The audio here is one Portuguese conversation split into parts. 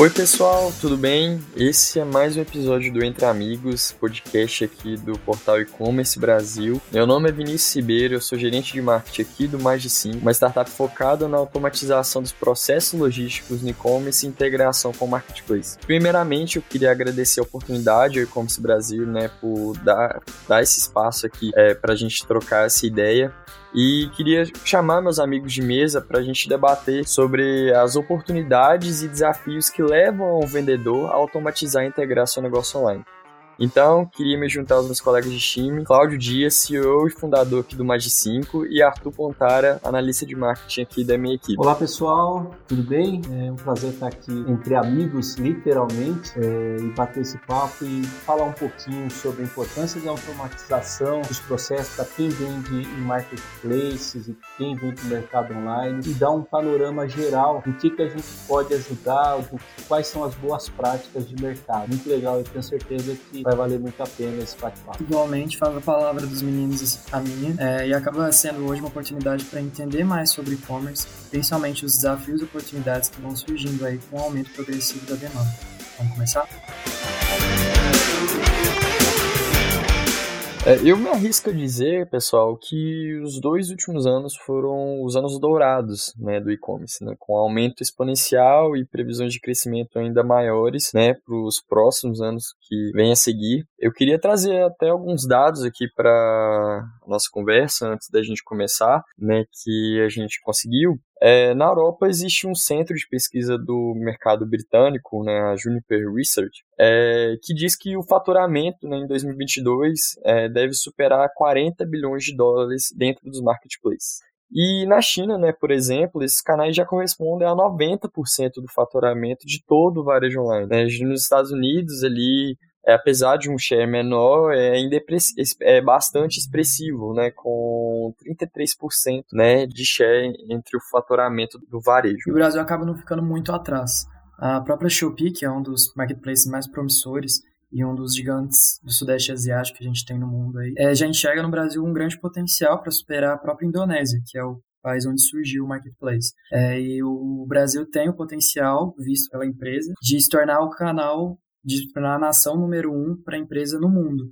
Oi pessoal, tudo bem? Esse é mais um episódio do Entre Amigos, podcast aqui do portal E-Commerce Brasil. Meu nome é Vinícius Ribeiro, eu sou gerente de marketing aqui do Mais de 5, uma startup focada na automatização dos processos logísticos no e-commerce e integração com o marketplace. Primeiramente, eu queria agradecer a oportunidade ao E-Commerce Brasil, né, por dar, dar esse espaço aqui é, para a gente trocar essa ideia e queria chamar meus amigos de mesa para a gente debater sobre as oportunidades e desafios que levam ao vendedor a automatizar e integrar seu negócio online. Então, queria me juntar aos meus colegas de time, Cláudio Dias, CEO e fundador aqui do Magi 5, e Arthur Pontara, analista de marketing aqui da minha equipe. Olá pessoal, tudo bem? É um prazer estar aqui entre amigos, literalmente, é, e bater esse papo e falar um pouquinho sobre a importância da automatização dos processos para quem vende em marketplaces e quem vende no mercado online e dar um panorama geral do que, que a gente pode ajudar, do, quais são as boas práticas de mercado. Muito legal, eu tenho certeza que vai valer muito a pena esse bate-papo. Igualmente, falo a palavra dos meninos a minha, é, e acaba sendo hoje uma oportunidade para entender mais sobre e-commerce, principalmente os desafios e oportunidades que vão surgindo aí com o aumento progressivo da demanda. Vamos começar? É, eu me arrisco a dizer, pessoal, que os dois últimos anos foram os anos dourados né, do e-commerce, né, com aumento exponencial e previsões de crescimento ainda maiores né, para os próximos anos que vêm a seguir. Eu queria trazer até alguns dados aqui para nossa conversa antes da gente começar, né, que a gente conseguiu. É, na Europa existe um centro de pesquisa do mercado britânico, né, a Juniper Research, é, que diz que o faturamento né, em 2022 é, deve superar 40 bilhões de dólares dentro dos marketplaces. E na China, né, por exemplo, esses canais já correspondem a 90% do faturamento de todo o varejo online. Né? Nos Estados Unidos, ali, é, apesar de um share menor, é é bastante expressivo, né, com 33% né, de share entre o faturamento do varejo. E o Brasil acaba não ficando muito atrás. A própria Shopee, que é um dos marketplaces mais promissores e um dos gigantes do Sudeste Asiático que a gente tem no mundo aí, é, já enxerga no Brasil um grande potencial para superar a própria Indonésia, que é o país onde surgiu o marketplace. É, e o Brasil tem o potencial, visto pela empresa, de se tornar o canal de tornar a nação número um para a empresa no mundo.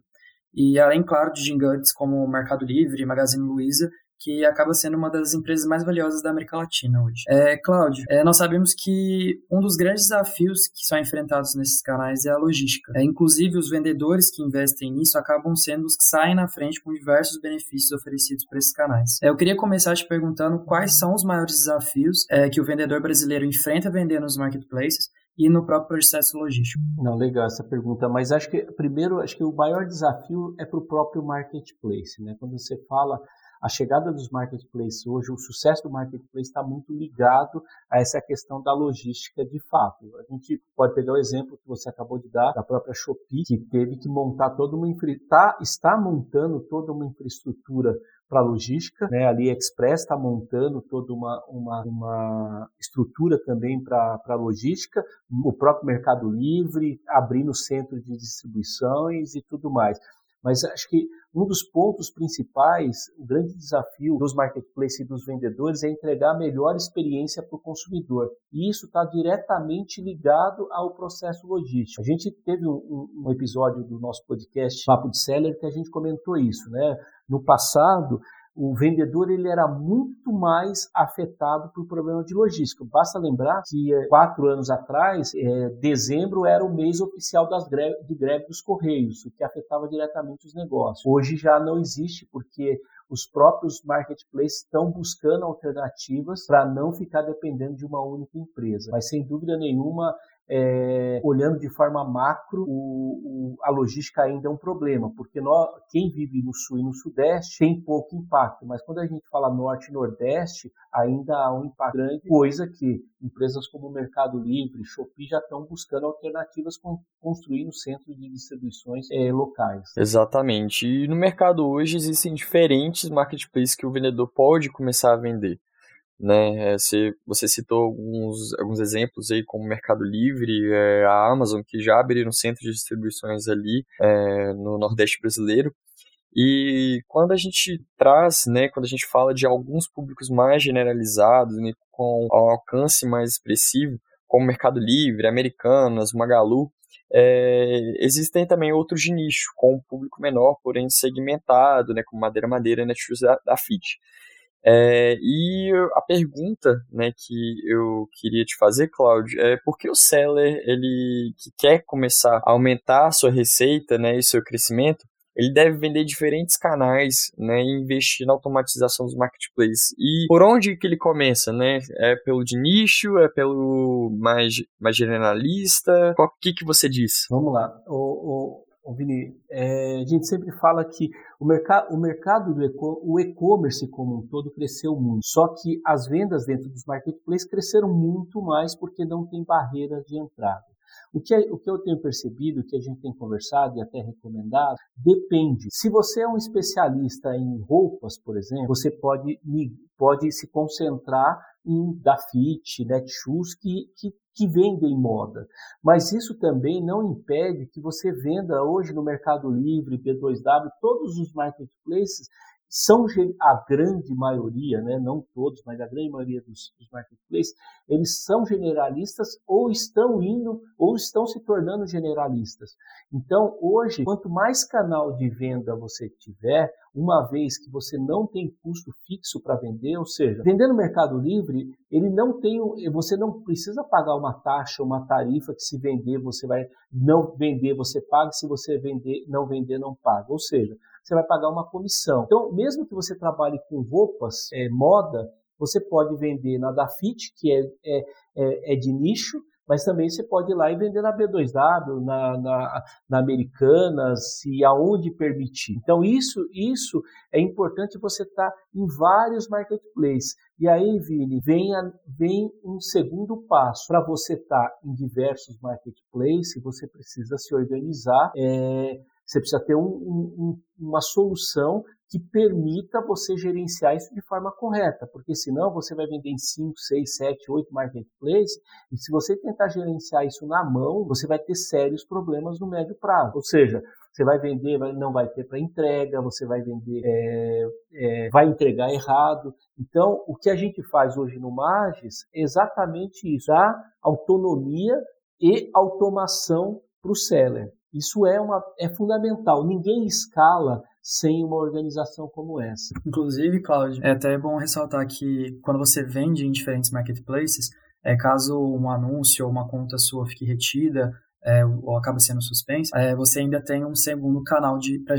E além, claro, de gigantes como Mercado Livre Magazine Luiza, que acaba sendo uma das empresas mais valiosas da América Latina hoje. É, Cláudio, é, nós sabemos que um dos grandes desafios que são enfrentados nesses canais é a logística. É, inclusive, os vendedores que investem nisso acabam sendo os que saem na frente com diversos benefícios oferecidos por esses canais. É, eu queria começar te perguntando quais são os maiores desafios é, que o vendedor brasileiro enfrenta vendendo nos marketplaces e no próprio processo logístico? Não, legal essa pergunta, mas acho que primeiro acho que o maior desafio é para o próprio marketplace, né? Quando você fala a chegada dos marketplaces hoje, o sucesso do marketplace está muito ligado a essa questão da logística de fato. A gente pode pegar o exemplo que você acabou de dar da própria Shopee, que teve que montar toda uma tá, está montando toda uma infraestrutura para logística, né? A AliExpress está montando toda uma, uma, uma estrutura também para logística, o próprio Mercado Livre abrindo centro de distribuições e tudo mais. Mas acho que um dos pontos principais, o grande desafio dos marketplaces e dos vendedores é entregar a melhor experiência para o consumidor. E isso está diretamente ligado ao processo logístico. A gente teve um, um, episódio do nosso podcast Papo de Seller que a gente comentou isso, né? No passado, o vendedor ele era muito mais afetado por problema de logística. Basta lembrar que eh, quatro anos atrás, é, dezembro era o mês oficial das greve, de greve dos Correios, o que afetava diretamente os negócios. Hoje já não existe, porque os próprios marketplaces estão buscando alternativas para não ficar dependendo de uma única empresa. Mas sem dúvida nenhuma, é, olhando de forma macro, o, o, a logística ainda é um problema, porque nós, quem vive no sul e no sudeste tem pouco impacto, mas quando a gente fala norte e nordeste, ainda há um impacto grande, coisa que empresas como Mercado Livre, Shopee já estão buscando alternativas com construindo centros de distribuições é, locais. Exatamente. E no mercado hoje existem diferentes marketplaces que o vendedor pode começar a vender. Né? É, você, você citou alguns, alguns exemplos aí, como Mercado Livre, é, a Amazon, que já abriram centros de distribuições ali é, no Nordeste brasileiro. E quando a gente traz, né, quando a gente fala de alguns públicos mais generalizados, né, com alcance mais expressivo, como Mercado Livre, Americanas, Magalu, é, existem também outros de nicho, com um público menor, porém segmentado, né, como Madeira Madeira Netshoes da, da FIT. É, e a pergunta né, que eu queria te fazer, Cláudio, é por que o seller ele que quer começar a aumentar a sua receita né, e seu crescimento, ele deve vender diferentes canais, né, e investir na automatização dos marketplaces. E por onde que ele começa, né? É pelo de nicho, é pelo mais, mais generalista? O que que você diz? Vamos lá. O, o, Vini, é, a gente sempre fala que o, mercado, o mercado do e-commerce como um todo cresceu muito. Só que as vendas dentro dos marketplaces cresceram muito mais porque não tem barreira de entrada. O que, é, o que eu tenho percebido, que a gente tem conversado e até recomendado, depende. Se você é um especialista em roupas, por exemplo, você pode, pode se concentrar em Dafit, Netshoes, que, que, que vendem moda. Mas isso também não impede que você venda hoje no Mercado Livre, B2W, todos os marketplaces são a grande maioria, né, não todos, mas a grande maioria dos, dos marketplaces, eles são generalistas ou estão indo ou estão se tornando generalistas. Então, hoje, quanto mais canal de venda você tiver, uma vez que você não tem custo fixo para vender, ou seja, vender no Mercado Livre, ele não tem, você não precisa pagar uma taxa, uma tarifa que se vender você vai não vender, você paga, se você vender, não vender, não paga. Ou seja, você vai pagar uma comissão. Então, mesmo que você trabalhe com roupas, é, moda, você pode vender na Dafit, que é, é, é, é de nicho, mas também você pode ir lá e vender na B2W, na, na, na Americanas e aonde permitir. Então, isso, isso é importante você estar tá em vários marketplaces. E aí, Vini, vem, a, vem um segundo passo. Para você estar tá em diversos marketplaces, você precisa se organizar. É, você precisa ter um, um, uma solução que permita você gerenciar isso de forma correta, porque senão você vai vender em 5, 6, 7, 8 marketplaces, e se você tentar gerenciar isso na mão, você vai ter sérios problemas no médio prazo. Ou seja, você vai vender, não vai ter para entrega, você vai vender, é, é, vai entregar errado. Então, o que a gente faz hoje no Magis é exatamente isso, a autonomia e automação para o seller. Isso é, uma, é fundamental. Ninguém escala sem uma organização como essa. Inclusive, Cláudio, é até bom ressaltar que quando você vende em diferentes marketplaces, é, caso um anúncio ou uma conta sua fique retida é, ou acaba sendo suspensa, é, você ainda tem um segundo canal de para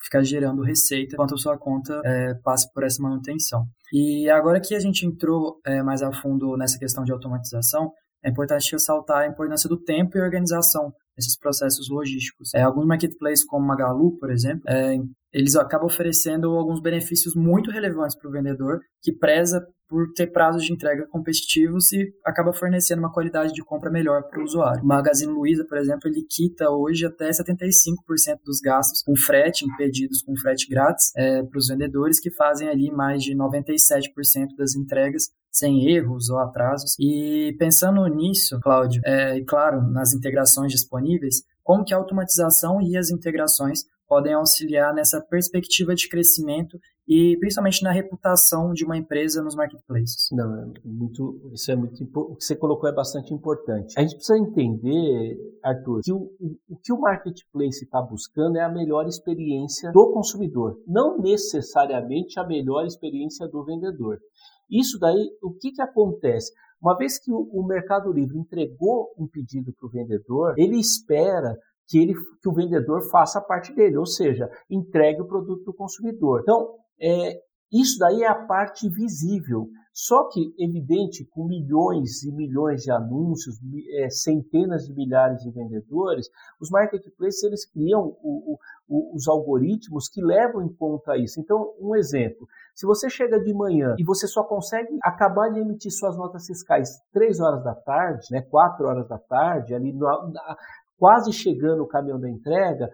ficar gerando receita enquanto a sua conta é, passa por essa manutenção. E agora que a gente entrou é, mais a fundo nessa questão de automatização, é importante ressaltar a importância do tempo e organização nesses processos logísticos. É, alguns marketplaces, como Magalu, por exemplo, é, eles acabam oferecendo alguns benefícios muito relevantes para o vendedor, que preza por ter prazos de entrega competitivos e acaba fornecendo uma qualidade de compra melhor para o usuário. O Magazine Luiza, por exemplo, ele quita hoje até 75% dos gastos com frete, em pedidos com frete grátis, é, para os vendedores que fazem ali mais de 97% das entregas sem erros ou atrasos. E pensando nisso, Cláudio, é, e claro, nas integrações disponíveis, como que a automatização e as integrações podem auxiliar nessa perspectiva de crescimento e principalmente na reputação de uma empresa nos marketplaces. Não, é muito, isso é muito o que você colocou é bastante importante. A gente precisa entender, Arthur, que o, o, que o marketplace está buscando é a melhor experiência do consumidor, não necessariamente a melhor experiência do vendedor. Isso daí, o que, que acontece? Uma vez que o Mercado Livre entregou um pedido para o vendedor, ele espera que, ele, que o vendedor faça a parte dele, ou seja, entregue o produto para o consumidor. Então, é, isso daí é a parte visível. Só que, evidente, com milhões e milhões de anúncios, é, centenas de milhares de vendedores, os marketplaces eles criam o, o, os algoritmos que levam em conta isso. Então, um exemplo: se você chega de manhã e você só consegue acabar de emitir suas notas fiscais 3 horas da tarde, né, 4 horas da tarde, ali no, quase chegando o caminhão da entrega,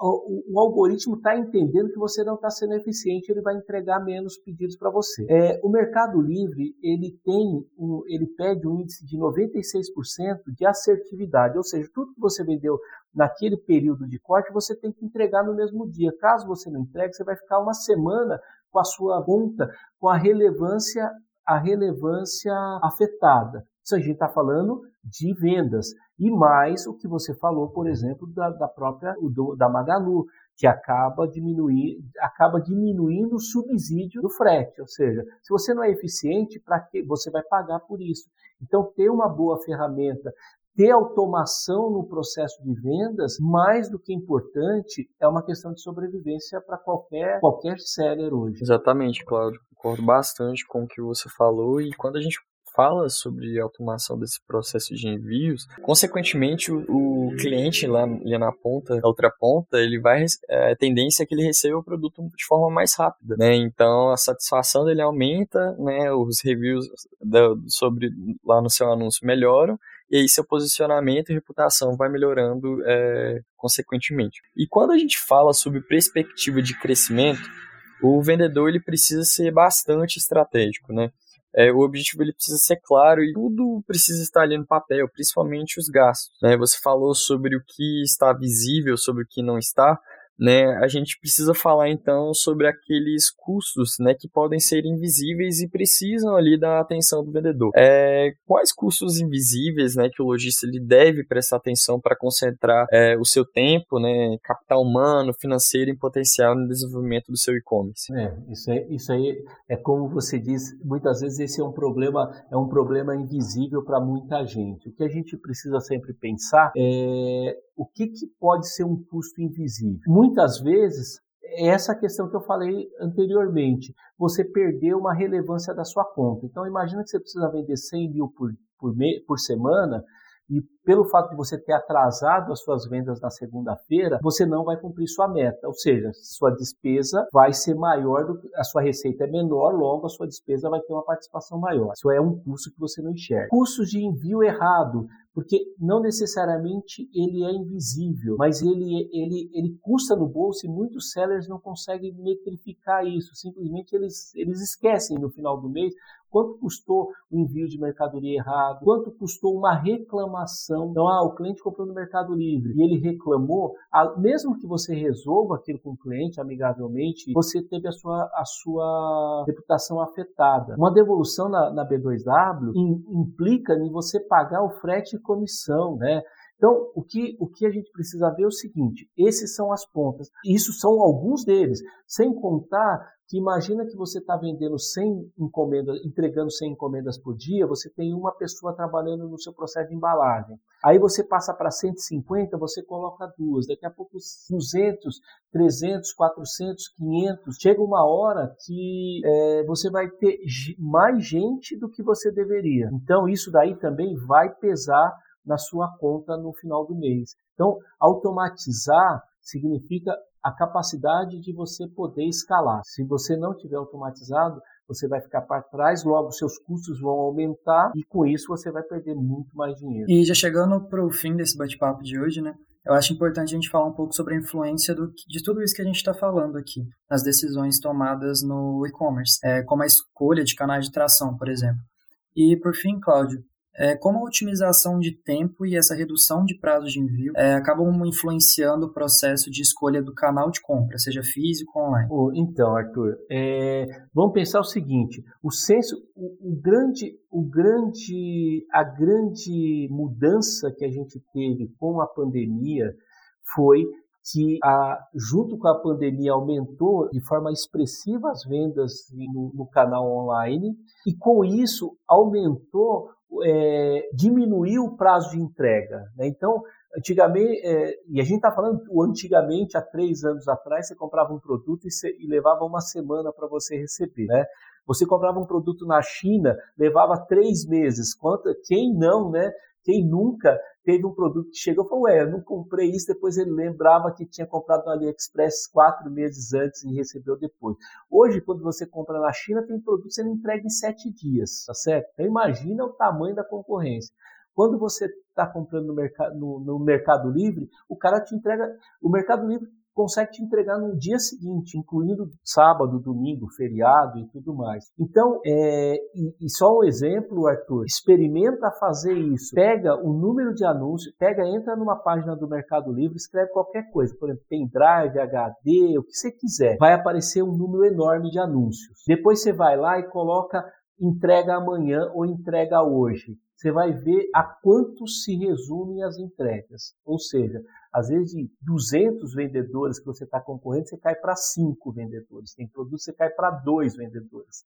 o, o algoritmo está entendendo que você não está sendo eficiente, ele vai entregar menos pedidos para você. É, o Mercado Livre ele tem um, ele pede um índice de 96% de assertividade, ou seja, tudo que você vendeu naquele período de corte você tem que entregar no mesmo dia. Caso você não entregue, você vai ficar uma semana com a sua conta com a relevância a relevância afetada. Isso a gente está falando de vendas. E mais o que você falou, por exemplo, da, da própria do, da Magalu, que acaba, diminuir, acaba diminuindo o subsídio do frete. Ou seja, se você não é eficiente, para que você vai pagar por isso. Então, ter uma boa ferramenta ter automação no processo de vendas, mais do que importante, é uma questão de sobrevivência para qualquer, qualquer seller hoje. Exatamente, Cláudio. Concordo bastante com o que você falou e quando a gente fala sobre automação desse processo de envios, consequentemente o, o cliente lá, ali na ponta, na outra ponta, ele vai é, a tendência é que ele receba o produto de forma mais rápida, né? Então a satisfação dele aumenta, né? Os reviews da, sobre lá no seu anúncio melhoram e aí seu posicionamento e reputação vai melhorando é, consequentemente. E quando a gente fala sobre perspectiva de crescimento, o vendedor ele precisa ser bastante estratégico, né? É, o objetivo ele precisa ser claro e tudo precisa estar ali no papel, principalmente os gastos. Né? Você falou sobre o que está visível, sobre o que não está, né, a gente precisa falar então sobre aqueles custos né, que podem ser invisíveis e precisam ali da atenção do vendedor. É, quais custos invisíveis né, que o lojista ele deve prestar atenção para concentrar é, o seu tempo, né, capital humano, financeiro e potencial no desenvolvimento do seu e-commerce? É, isso, aí, isso aí é como você diz, muitas vezes esse é um problema, é um problema invisível para muita gente. O que a gente precisa sempre pensar é o que, que pode ser um custo invisível? Muitas vezes é essa questão que eu falei anteriormente. Você perdeu uma relevância da sua conta. Então, imagina que você precisa vender 100 mil por, por, me, por semana e pelo fato de você ter atrasado as suas vendas na segunda-feira, você não vai cumprir sua meta. Ou seja, sua despesa vai ser maior, do que a sua receita é menor, logo a sua despesa vai ter uma participação maior. Isso é um custo que você não enxerga. Custos de envio errado porque não necessariamente ele é invisível, mas ele, ele, ele custa no bolso e muitos sellers não conseguem metrificar isso. Simplesmente eles, eles esquecem no final do mês quanto custou o envio de mercadoria errado, quanto custou uma reclamação. Então, ah, o cliente comprou no Mercado Livre e ele reclamou, ah, mesmo que você resolva aquilo com o cliente amigavelmente, você teve a sua, a sua reputação afetada. Uma devolução na, na B2W implica em você pagar o frete comissão, né? Então, o que, o que a gente precisa ver é o seguinte: esses são as pontas. Isso são alguns deles, sem contar que imagina que você está vendendo 100 encomendas, entregando 100 encomendas por dia, você tem uma pessoa trabalhando no seu processo de embalagem. Aí você passa para 150, você coloca duas. Daqui a pouco 200, 300, 400, 500. Chega uma hora que é, você vai ter mais gente do que você deveria. Então isso daí também vai pesar na sua conta no final do mês. Então automatizar significa a capacidade de você poder escalar. Se você não tiver automatizado, você vai ficar para trás, logo seus custos vão aumentar e com isso você vai perder muito mais dinheiro. E já chegando para o fim desse bate-papo de hoje, né? Eu acho importante a gente falar um pouco sobre a influência do, de tudo isso que a gente está falando aqui, nas decisões tomadas no e-commerce, é, como a escolha de canais de tração, por exemplo. E por fim, Cláudio, é, como a otimização de tempo e essa redução de prazo de envio é, acabam influenciando o processo de escolha do canal de compra, seja físico ou online? Oh, então, Arthur, é, vamos pensar o seguinte: o senso, o, o, grande, o grande, a grande mudança que a gente teve com a pandemia foi que a, junto com a pandemia aumentou de forma expressiva as vendas no, no canal online e com isso aumentou é, diminuiu o prazo de entrega. Né? Então, antigamente, é, e a gente está falando antigamente, há três anos atrás, você comprava um produto e, e levava uma semana para você receber. Né? Você comprava um produto na China, levava três meses. Quanto, quem não, né? Quem nunca teve um produto que chegou e falou, ué, eu não comprei isso, depois ele lembrava que tinha comprado no AliExpress quatro meses antes e recebeu depois. Hoje, quando você compra na China, tem produto sendo entregue em sete dias, tá certo? Então imagina o tamanho da concorrência. Quando você está comprando no mercado, no, no mercado Livre, o cara te entrega, o Mercado Livre consegue te entregar no dia seguinte, incluindo sábado, domingo, feriado e tudo mais. Então, é, e, e só um exemplo, Arthur, experimenta fazer isso. Pega o número de anúncios, pega, entra numa página do Mercado Livre, escreve qualquer coisa, por exemplo, pendrive, HD, o que você quiser. Vai aparecer um número enorme de anúncios. Depois você vai lá e coloca entrega amanhã ou entrega hoje. Você vai ver a quanto se resumem as entregas. Ou seja, às vezes de 200 vendedores que você está concorrendo, você cai para 5 vendedores. Tem produto você cai para 2 vendedores.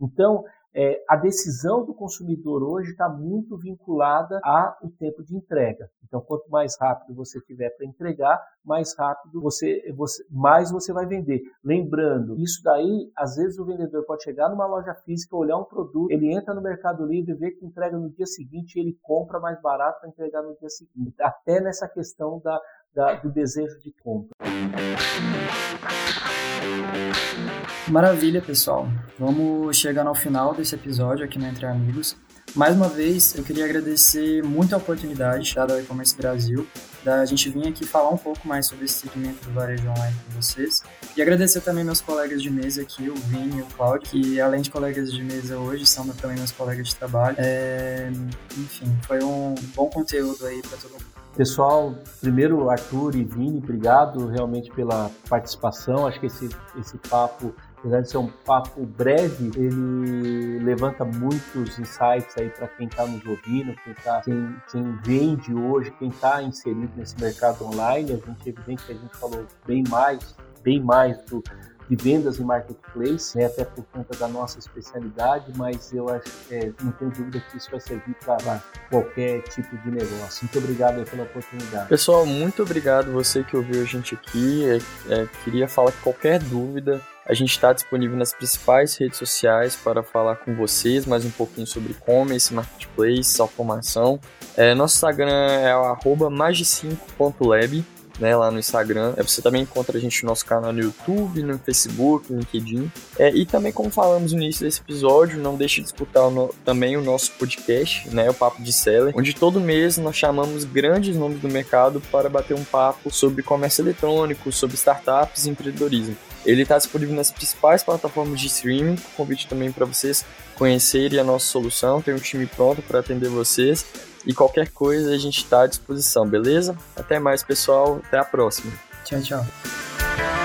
Então, é, a decisão do consumidor hoje está muito vinculada ao tempo de entrega. Então, quanto mais rápido você tiver para entregar, mais rápido você, você, mais você vai vender. Lembrando, isso daí, às vezes o vendedor pode chegar numa loja física, olhar um produto, ele entra no Mercado Livre, vê que entrega no dia seguinte, ele compra mais barato para entregar no dia seguinte. Até nessa questão da, da, do desejo de compra. Maravilha, pessoal. Vamos chegando ao final desse episódio aqui no Entre Amigos. Mais uma vez, eu queria agradecer muito a oportunidade dada ao E-Commerce Brasil, da gente vir aqui falar um pouco mais sobre esse segmento do varejo online com vocês. E agradecer também meus colegas de mesa aqui, o Vini e o Claudio, que além de colegas de mesa hoje, são também meus colegas de trabalho. É... Enfim, foi um bom conteúdo aí para todo mundo. Pessoal, primeiro Arthur e Vini, obrigado realmente pela participação. Acho que esse, esse papo, apesar de ser um papo breve, ele levanta muitos insights aí para quem está nos ouvindo, quem, tá, quem, quem vende hoje, quem está inserido nesse mercado online. A gente, evidente que a gente falou bem mais, bem mais do de vendas em marketplace, né, até por conta da nossa especialidade, mas eu acho, é, não tenho dúvida que isso vai servir para qualquer tipo de negócio. Muito obrigado pela oportunidade. Pessoal, muito obrigado você que ouviu a gente aqui. É, é, queria falar que qualquer dúvida, a gente está disponível nas principais redes sociais para falar com vocês mais um pouquinho sobre e-commerce, marketplace, automação. É, nosso Instagram é o magi5.lab né, lá no Instagram. É, você também encontra a gente no nosso canal no YouTube, no Facebook, no LinkedIn. É, e também, como falamos no início desse episódio, não deixe de escutar o no, também o nosso podcast, né, o Papo de Seller, onde todo mês nós chamamos grandes nomes do mercado para bater um papo sobre comércio eletrônico, sobre startups e empreendedorismo. Ele está disponível nas principais plataformas de streaming. Convite também para vocês conhecerem a nossa solução. Tem um time pronto para atender vocês. E qualquer coisa a gente está à disposição, beleza? Até mais, pessoal. Até a próxima. Tchau, tchau.